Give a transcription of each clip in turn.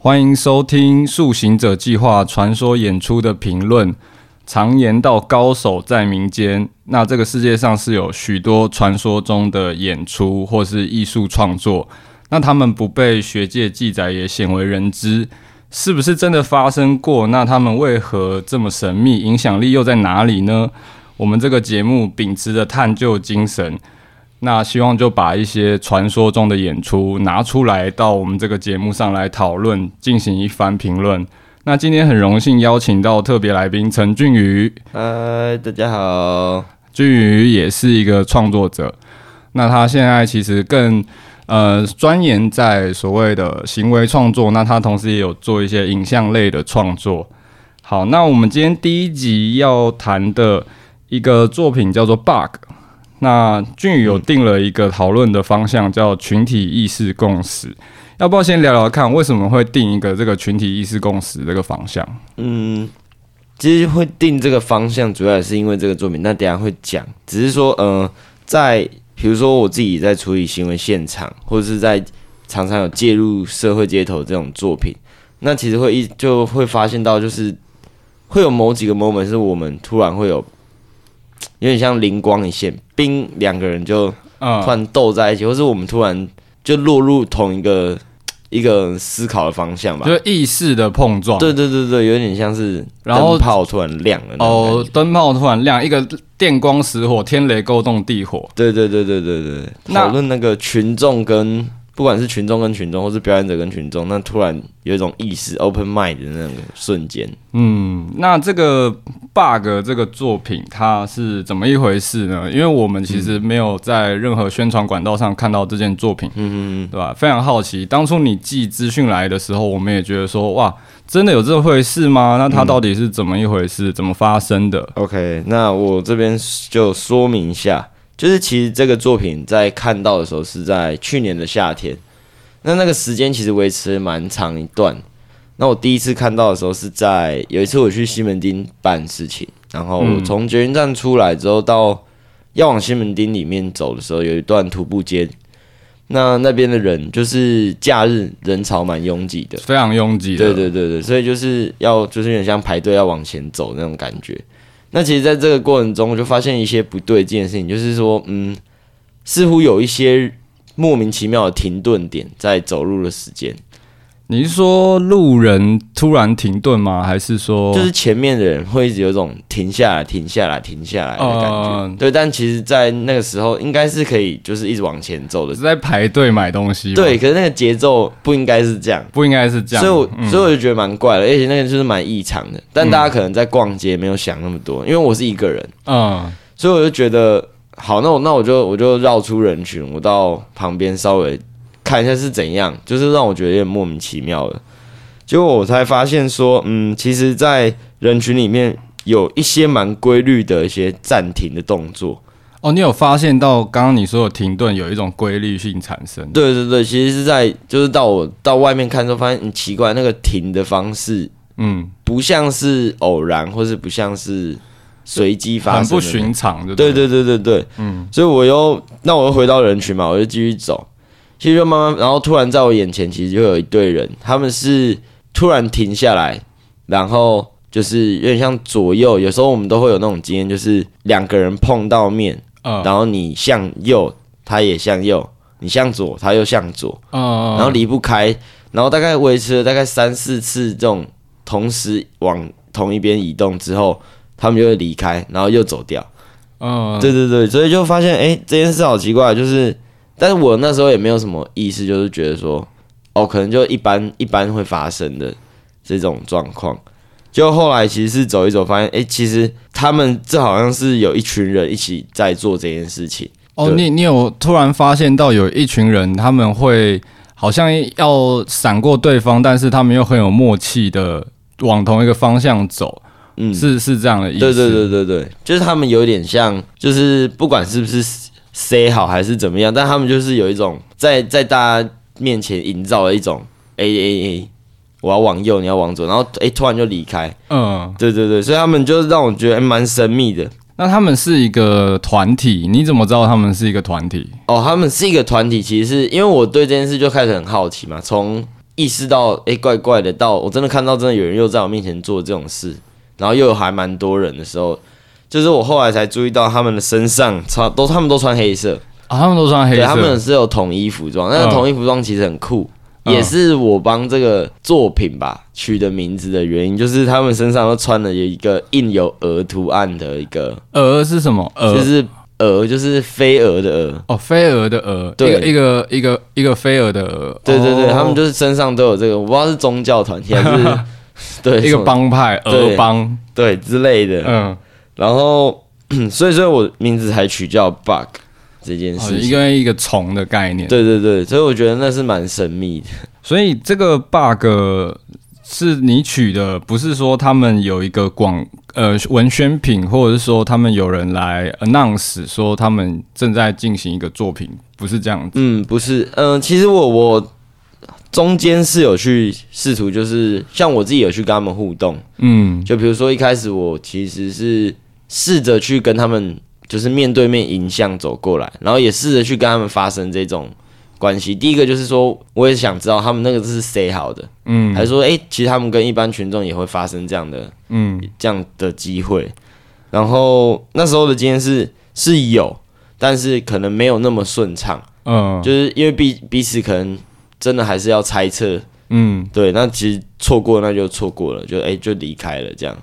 欢迎收听《塑行者计划》传说演出的评论。常言道，高手在民间。那这个世界上是有许多传说中的演出或是艺术创作，那他们不被学界记载，也鲜为人知。是不是真的发生过？那他们为何这么神秘？影响力又在哪里呢？我们这个节目秉持着探究精神。那希望就把一些传说中的演出拿出来到我们这个节目上来讨论，进行一番评论。那今天很荣幸邀请到特别来宾陈俊宇。嗨，大家好。俊宇也是一个创作者，那他现在其实更呃钻研在所谓的行为创作。那他同时也有做一些影像类的创作。好，那我们今天第一集要谈的一个作品叫做《Bug》。那俊宇有定了一个讨论的方向，叫群体意识共识。要不要先聊聊看，为什么会定一个这个群体意识共识这个方向？嗯，其实会定这个方向，主要也是因为这个作品。那等下会讲，只是说，呃，在比如说我自己在处理行为现场，或者是在常常有介入社会街头这种作品，那其实会一就会发现到，就是会有某几个 moment 是我们突然会有。有点像灵光一现，冰两个人就突然斗在一起，嗯、或是我们突然就落入同一个一个思考的方向吧，就是意识的碰撞。对对对对，有点像是灯泡突然亮了。哦，灯泡突然亮，一个电光石火，天雷勾动地火。对对对对对对，讨论那个群众跟。不管是群众跟群众，或是表演者跟群众，那突然有一种意识 open mind 的那种瞬间。嗯，那这个 bug 这个作品它是怎么一回事呢？因为我们其实没有在任何宣传管道上看到这件作品，嗯嗯嗯，对吧？非常好奇，当初你寄资讯来的时候，我们也觉得说，哇，真的有这回事吗？那它到底是怎么一回事？嗯、怎么发生的？OK，那我这边就说明一下。就是其实这个作品在看到的时候是在去年的夏天，那那个时间其实维持蛮长一段。那我第一次看到的时候是在有一次我去西门町办事情，然后从捷运站出来之后到要往西门町里面走的时候，有一段徒步街，那那边的人就是假日人潮蛮拥挤的，非常拥挤的，对对对对，所以就是要就是有点像排队要往前走那种感觉。那其实，在这个过程中，我就发现一些不对劲的事情，就是说，嗯，似乎有一些莫名其妙的停顿点在走路的时间。你是说路人突然停顿吗？还是说就是前面的人会一直有种停下来、停下来、停下来的感觉？呃、对，但其实，在那个时候应该是可以，就是一直往前走的，是在排队买东西。对，可是那个节奏不应该是这样，不应该是这样。所以我，嗯、所以我就觉得蛮怪的，而且那个就是蛮异常的。但大家可能在逛街没有想那么多，因为我是一个人，嗯，所以我就觉得好，那我那我就我就绕出人群，我到旁边稍微。看一下是怎样，就是让我觉得有点莫名其妙的。结果我才发现说，嗯，其实，在人群里面有一些蛮规律的一些暂停的动作。哦，你有发现到刚刚你说的停顿有一种规律性产生？对对对，其实是在就是到我到外面看之后，发现很奇怪，那个停的方式，嗯，不像是偶然，或是不像是随机发生，很不寻常的。对对对对对，嗯，所以我又那我又回到人群嘛，我就继续走。其实就慢慢，然后突然在我眼前，其实就有一队人，他们是突然停下来，然后就是有点像左右。有时候我们都会有那种经验，就是两个人碰到面，然后你向右，他也向右；你向左，他又向左，嗯然后离不开，然后大概维持了大概三四次这种同时往同一边移动之后，他们就会离开，然后又走掉。嗯，对对对，所以就发现，哎，这件事好奇怪，就是。但是我那时候也没有什么意思，就是觉得说，哦，可能就一般一般会发生的这种状况。就后来其实是走一走，发现，哎，其实他们这好像是有一群人一起在做这件事情。哦，你你有突然发现到有一群人，他们会好像要闪过对方，但是他们又很有默契的往同一个方向走。嗯，是是这样的意思。对对对对对，就是他们有点像，就是不管是不是。塞好还是怎么样？但他们就是有一种在在大家面前营造了一种 A A A，我要往右，你要往左，然后哎、欸、突然就离开。嗯，对对对，所以他们就是让我觉得蛮神秘的。那他们是一个团体，你怎么知道他们是一个团体？哦，他们是一个团体，其实是因为我对这件事就开始很好奇嘛。从意识到哎、欸、怪怪的，到我真的看到真的有人又在我面前做这种事，然后又还蛮多人的时候，就是我后来才注意到他们的身上穿都他们都穿黑色啊，他们都穿黑色，他们是有统一服装，那个统一服装其实很酷。也是我帮这个作品吧取的名字的原因，就是他们身上都穿了有一个印有鹅图案的一个鹅是什么？鹅就是鹅，就是飞蛾的蛾。哦，飞蛾的蛾，对，一个一个一个飞蛾的蛾。对对对，他们就是身上都有这个，我不知道是宗教团体还是 对一个帮派鹅帮对之类的。嗯，然后 所以所以我名字才取叫 bug。这件事，因为一个虫的概念，对对对，所以我觉得那是蛮神秘的。所以这个 bug 是你取的，不是说他们有一个广呃文宣品，或者是说他们有人来 announce 说他们正在进行一个作品，不是这样子。嗯，不是，嗯、呃，其实我我中间是有去试图，就是像我自己有去跟他们互动，嗯，就比如说一开始我其实是试着去跟他们。就是面对面迎向走过来，然后也试着去跟他们发生这种关系。第一个就是说，我也想知道他们那个是谁好的，嗯，还是说，哎、欸，其实他们跟一般群众也会发生这样的，嗯，这样的机会。然后那时候的经验是是有，但是可能没有那么顺畅，嗯，就是因为彼彼此可能真的还是要猜测，嗯，对，那其实错过那就错过了，就哎、欸、就离开了这样，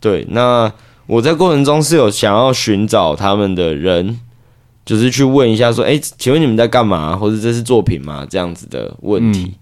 对，那。我在过程中是有想要寻找他们的人，就是去问一下说，哎，请问你们在干嘛？或者这是作品吗？这样子的问题，嗯、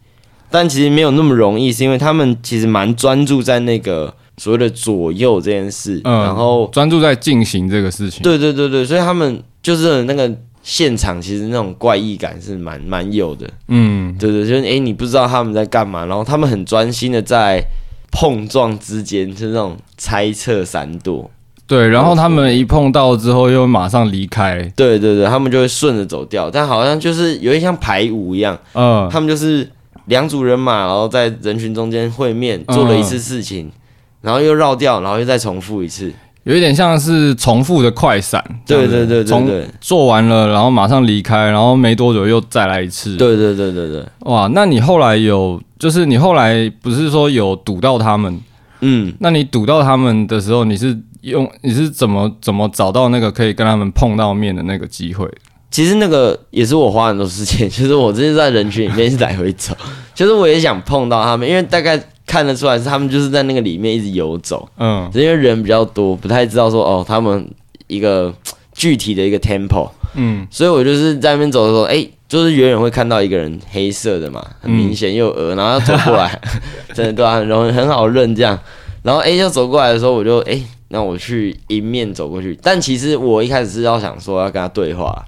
但其实没有那么容易，是因为他们其实蛮专注在那个所谓的左右这件事，嗯、然后专注在进行这个事情。对对对对，所以他们就是那个现场，其实那种怪异感是蛮蛮有的。嗯，对对，就是哎，你不知道他们在干嘛，然后他们很专心的在碰撞之间，就是那种猜测闪躲。对，然后他们一碰到之后又马上离开。对对对，他们就会顺着走掉，但好像就是有点像排舞一样。嗯，他们就是两组人马，然后在人群中间会面，做了一次事情，嗯、然后又绕掉，然后又再重复一次，有一点像是重复的快闪。对对对对对，对，做完了，然后马上离开，然后没多久又再来一次。对对对对对，哇，那你后来有，就是你后来不是说有堵到他们？嗯，那你堵到他们的时候，你是？用你是怎么怎么找到那个可以跟他们碰到面的那个机会？其实那个也是我花很多时间，就是我这是在人群里面是来回走，就是我也想碰到他们，因为大概看得出来是他们就是在那个里面一直游走，嗯，因为人比较多，不太知道说哦他们一个具体的一个 tempo，嗯，所以我就是在那边走的时候，哎、欸，就是远远会看到一个人黑色的嘛，很明显又有鹅，然后要走过来，真的对啊，很容易很好认这样，然后哎、欸、要走过来的时候，我就哎。欸那我去迎面走过去，但其实我一开始是要想说要跟他对话，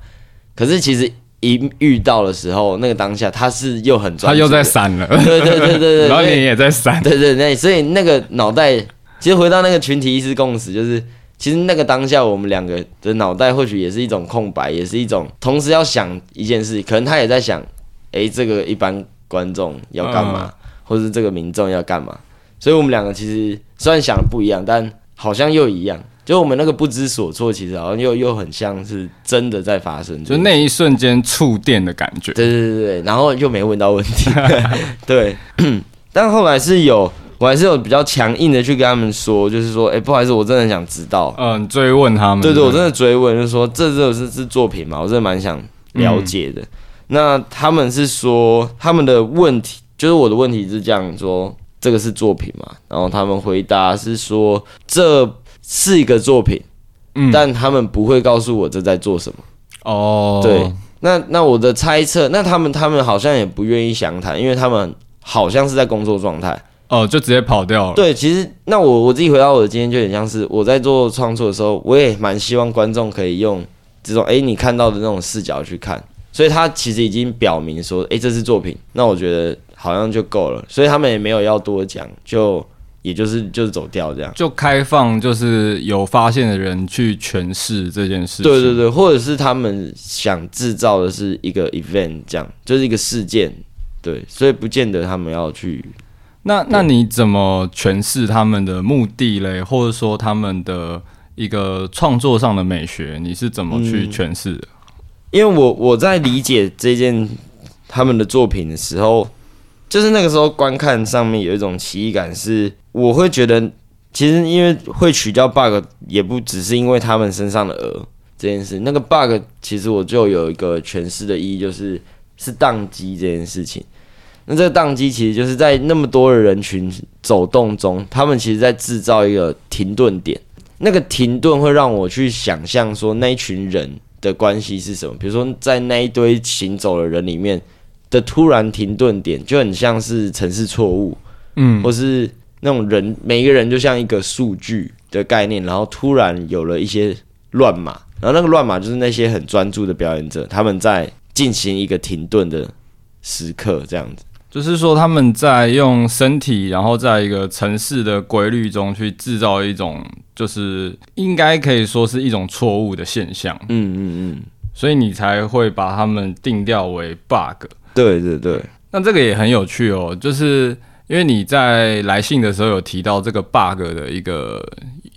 可是其实一遇到的时候，那个当下他是又很专，他又在闪了，对对对对对，然后你也在闪，对对对，所以那个脑袋，其实回到那个群体意识共识，就是其实那个当下我们两个的脑袋或许也是一种空白，也是一种同时要想一件事，可能他也在想，哎，这个一般观众要干嘛，嗯、或者是这个民众要干嘛，所以我们两个其实虽然想的不一样，但好像又一样，就我们那个不知所措，其实好像又又很像是真的在发生，就那一瞬间触电的感觉。对对对对，然后又没问到问题。对，但后来是有，我还是有比较强硬的去跟他们说，就是说，哎、欸，不好意思，我真的很想知道。嗯，追问他们。对对，我真的追问，就是说，这这是是作品嘛？我真的蛮想了解的。嗯、那他们是说，他们的问题，就是我的问题是这样说。这个是作品嘛？然后他们回答是说，这是一个作品，嗯，但他们不会告诉我这在做什么。哦，对，那那我的猜测，那他们他们好像也不愿意详谈，因为他们好像是在工作状态。哦，就直接跑掉了。对，其实那我我自己回到我的经验，就很像是我在做创作的时候，我也蛮希望观众可以用这种哎你看到的那种视角去看，所以他其实已经表明说，哎，这是作品。那我觉得。好像就够了，所以他们也没有要多讲，就也就是就是走掉这样，就开放，就是有发现的人去诠释这件事。对对对，或者是他们想制造的是一个 event，这样就是一个事件。对，所以不见得他们要去。那那你怎么诠释他们的目的嘞？或者说他们的一个创作上的美学，你是怎么去诠释的？嗯，因为我我在理解这件他们的作品的时候。就是那个时候观看上面有一种奇异感，是我会觉得，其实因为会取掉 bug，也不只是因为他们身上的鹅这件事。那个 bug 其实我就有一个诠释的意义，就是是宕机这件事情。那这个宕机其实就是在那么多的人群走动中，他们其实在制造一个停顿点。那个停顿会让我去想象说那一群人的关系是什么，比如说在那一堆行走的人里面。的突然停顿点就很像是城市错误，嗯，或是那种人每一个人就像一个数据的概念，然后突然有了一些乱码，然后那个乱码就是那些很专注的表演者他们在进行一个停顿的时刻，这样子，就是说他们在用身体，然后在一个城市的规律中去制造一种，就是应该可以说是一种错误的现象，嗯嗯嗯，所以你才会把他们定调为 bug。对对对，那这个也很有趣哦，就是因为你在来信的时候有提到这个 bug 的一个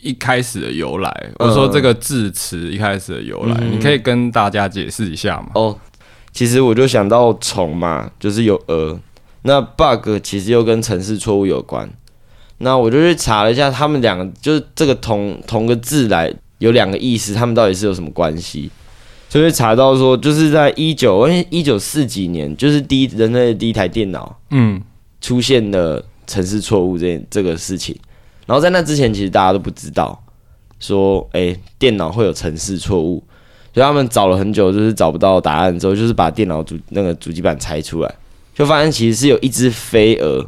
一开始的由来，或者说这个字词一开始的由来，嗯，你可以跟大家解释一下吗？哦，其实我就想到虫嘛，就是有蛾，那 bug 其实又跟城市错误有关，那我就去查了一下，他们两个就是这个同同个字来有两个意思，他们到底是有什么关系？所以查到说，就是在一九一九四几年，就是第一人类的第一台电脑，嗯，出现了程式错误这件这个事情。然后在那之前，其实大家都不知道说，哎、欸，电脑会有程式错误。所以他们找了很久，就是找不到答案之后，就是把电脑主那个主机板拆出来，就发现其实是有一只飞蛾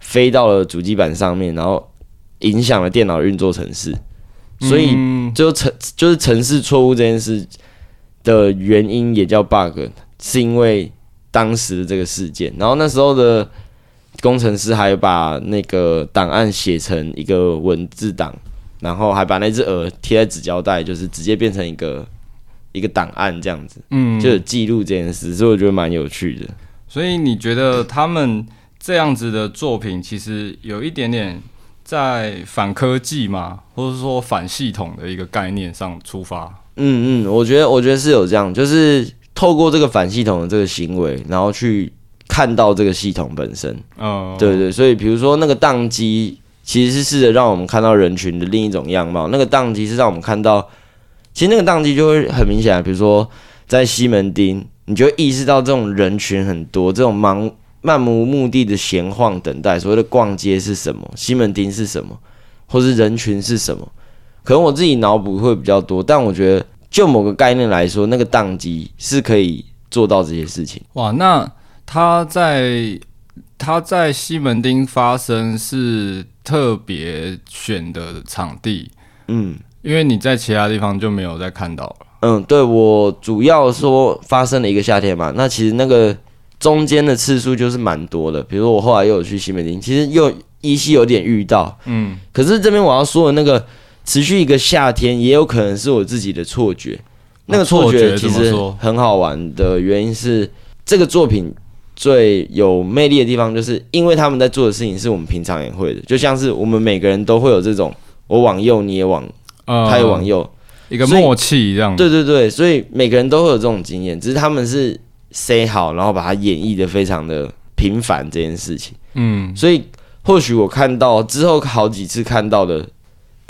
飞到了主机板上面，然后影响了电脑运作程式。所以就程就是程式错误这件事。的原因也叫 bug，是因为当时的这个事件，然后那时候的工程师还把那个档案写成一个文字档，然后还把那只鹅贴在纸胶带，就是直接变成一个一个档案这样子，嗯，就有记录这件事，所以我觉得蛮有趣的。所以你觉得他们这样子的作品，其实有一点点在反科技嘛，或者说反系统的一个概念上出发？嗯嗯，我觉得我觉得是有这样，就是透过这个反系统的这个行为，然后去看到这个系统本身。哦，对对，所以比如说那个宕机，其实是试着让我们看到人群的另一种样貌。那个宕机是让我们看到，其实那个宕机就会很明显，啊比如说在西门町，你就会意识到这种人群很多，这种忙漫无目的的闲晃等待，所谓的逛街是什么？西门町是什么？或是人群是什么？可能我自己脑补会比较多，但我觉得就某个概念来说，那个宕机是可以做到这些事情。哇，那他在他在西门町发生是特别选的场地，嗯，因为你在其他地方就没有再看到了。嗯，对，我主要说发生了一个夏天嘛，那其实那个中间的次数就是蛮多的。比如说我后来又有去西门町，其实又依稀有点遇到，嗯，可是这边我要说的那个。持续一个夏天，也有可能是我自己的错觉。那个错觉其实很好玩的原因是，这个作品最有魅力的地方，就是因为他们在做的事情是我们平常也会的，就像是我们每个人都会有这种，我往右你也往，他也往右，一个默契一样。对对对，所以每个人都会有这种经验，只是他们是 say 好，然后把它演绎的非常的平凡这件事情。嗯，所以或许我看到之后好几次看到的。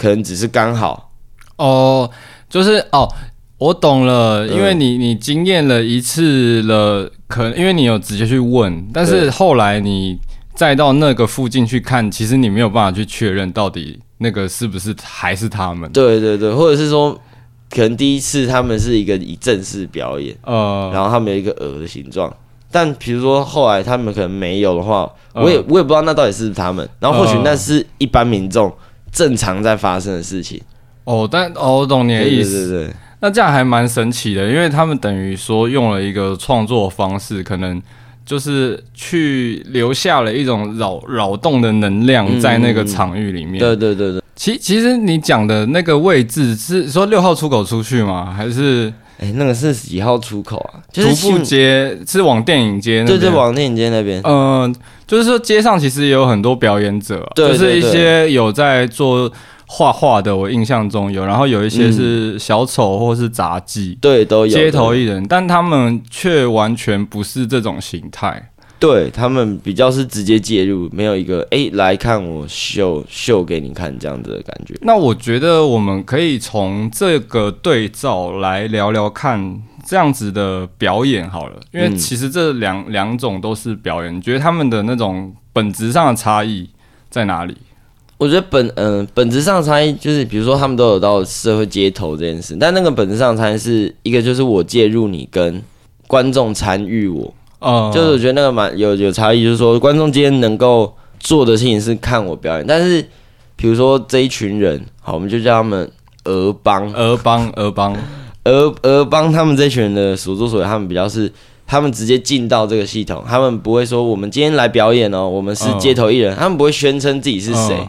可能只是刚好。哦，就是哦，我懂了，因为你你经验了一次了，可能因为你有直接去问，但是后来你再到那个附近去看，其实你没有办法去确认到底那个是不是还是他们。对对对，或者是说，可能第一次他们是一个以正式表演，呃，然后他们有一个鹅的形状，但比如说后来他们可能没有的话，我也我也不知道那到底是不是他们，然后或许那是一般民众。正常在发生的事情，哦，但哦，我懂你的意思，对对对，那这样还蛮神奇的，因为他们等于说用了一个创作方式，可能就是去留下了一种扰扰动的能量在那个场域里面。对对对对，其其实你讲的那个位置是说六号出口出去吗？还是哎，那个是几号出口啊？徒步街是往电影街那边，对对，往电影街那边，嗯。就是说，街上其实也有很多表演者，就是一些有在做画画的，我印象中有，然后有一些是小丑或是杂技，对，都有街头艺人，但他们却完全不是这种形态。对他们比较是直接介入，没有一个哎、欸、来看我秀秀给你看这样子的感觉。那我觉得我们可以从这个对照来聊聊看这样子的表演好了，因为其实这两两种都是表演，你觉得他们的那种本质上的差异在哪里？我觉得本嗯、呃、本质上的差异就是，比如说他们都有到社会街头这件事，但那个本质上的差异是一个就是我介入你跟观众参与我，哦、uh，就是我觉得那个蛮有有差异，就是说观众今天能够做的事情是看我表演，但是比如说这一群人，好，我们就叫他们俄帮俄帮俄帮 俄俄帮他们这群人的所作所为，他们比较是。他们直接进到这个系统，他们不会说我们今天来表演哦，我们是街头艺人，uh, 他们不会宣称自己是谁，uh,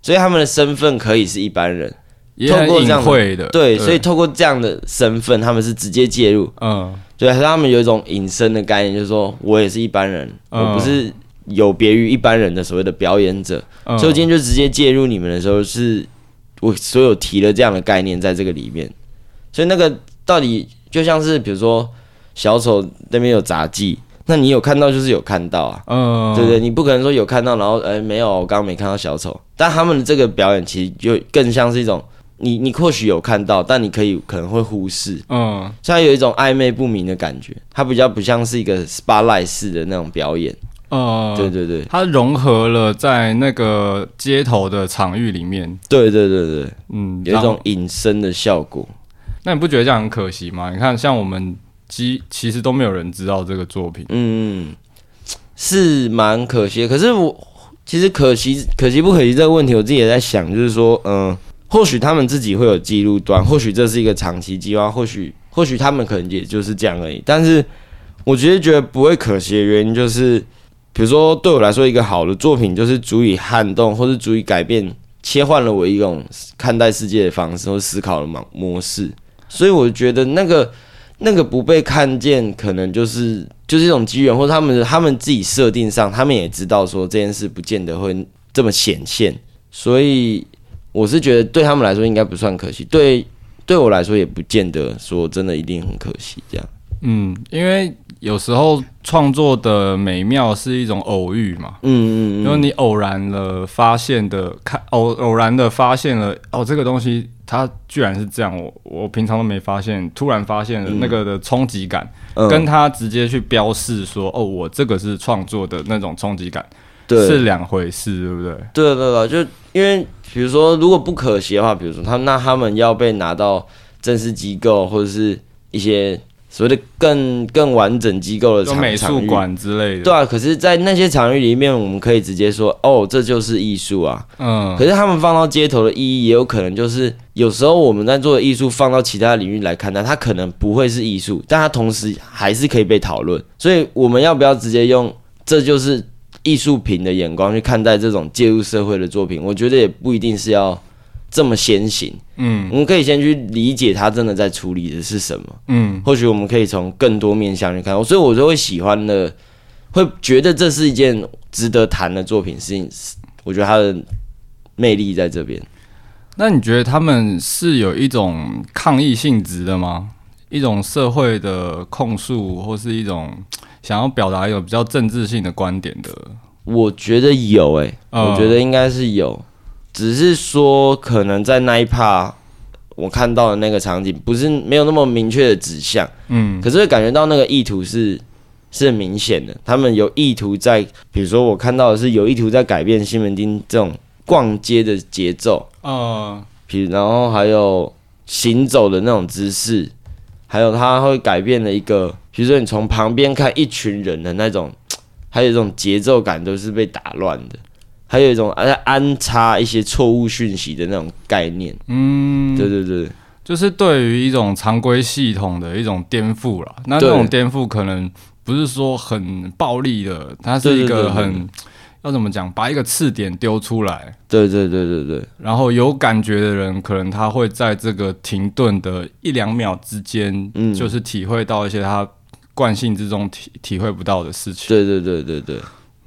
所以他们的身份可以是一般人，也很隐晦的，对，所以透过这样的身份，他们是直接介入，嗯，对，他们有一种隐身的概念，就是说我也是一般人，uh, 我不是有别于一般人的所谓的表演者，uh, 所以我今天就直接介入你们的时候，是我所有提了这样的概念在这个里面，所以那个到底就像是比如说。小丑那边有杂技，那你有看到就是有看到啊，嗯，对不对？你不可能说有看到，然后哎、欸、没有，我刚刚没看到小丑。但他们的这个表演其实就更像是一种，你你或许有看到，但你可以可能会忽视，嗯，所以它有一种暧昧不明的感觉，它比较不像是一个 spotlight 式的那种表演，嗯，对对对，它融合了在那个街头的场域里面，对对对对，嗯，有一种隐身的效果。那你不觉得这样很可惜吗？你看，像我们。其其实都没有人知道这个作品，嗯，是蛮可惜的。可是我其实可惜可惜不可惜这个问题，我自己也在想，就是说，嗯、呃，或许他们自己会有记录端，或许这是一个长期计划，或许或许他们可能也就是这样而已。但是我其实觉得不会可惜的原因，就是比如说对我来说，一个好的作品就是足以撼动，或是足以改变、切换了我一种看待世界的方式或思考的模模式。所以我觉得那个。那个不被看见，可能就是就是一种机缘，或者他们他们自己设定上，他们也知道说这件事不见得会这么显现，所以我是觉得对他们来说应该不算可惜，对对我来说也不见得说真的一定很可惜这样。嗯，因为有时候创作的美妙是一种偶遇嘛，嗯嗯嗯，因为你偶然了发现的，看偶偶然的发现了哦，这个东西它居然是这样，我我平常都没发现，突然发现了那个的冲击感，嗯，跟他直接去标示说哦，我这个是创作的那种冲击感，对，是两回事，对不对？对对对，就因为比如说如果不可惜的话，比如说他那他们要被拿到正式机构或者是一些。所谓的更更完整机构的场美术馆之类的，对啊。可是，在那些场域里面，我们可以直接说，哦，这就是艺术啊。嗯。可是，他们放到街头的意义，也有可能就是，有时候我们在做的艺术，放到其他领域来看待，它可能不会是艺术，但它同时还是可以被讨论。所以，我们要不要直接用这就是艺术品的眼光去看待这种介入社会的作品？我觉得也不一定是要。这么先行，嗯，我们可以先去理解他真的在处理的是什么，嗯，或许我们可以从更多面向去看，所以我就会喜欢的，会觉得这是一件值得谈的作品，是，我觉得他的魅力在这边。那你觉得他们是有一种抗议性质的吗？一种社会的控诉，或是一种想要表达一种比较政治性的观点的？我觉得有、欸，诶、呃，我觉得应该是有。只是说，可能在那一趴，我看到的那个场景不是没有那么明确的指向，嗯，可是会感觉到那个意图是是很明显的。他们有意图在，比如说我看到的是有意图在改变西门町这种逛街的节奏，啊，比然后还有行走的那种姿势，还有他会改变了一个，比如说你从旁边看一群人的那种，还有一种节奏感都是被打乱的。还有一种安安插一些错误讯息的那种概念，嗯，对对对，就是对于一种常规系统的一种颠覆了。那这种颠覆可能不是说很暴力的，它是一个很，对对对对，要怎么讲，把一个刺点丢出来。对对对对对，然后有感觉的人，可能他会在这个停顿的一两秒之间，嗯，就是体会到一些他惯性之中体体会不到的事情。对对对对对。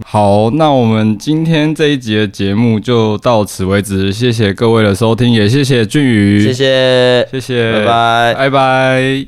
好，那我们今天这一集的节目就到此为止，谢谢各位的收听，也谢谢俊宇，谢谢，谢谢，拜拜，拜拜。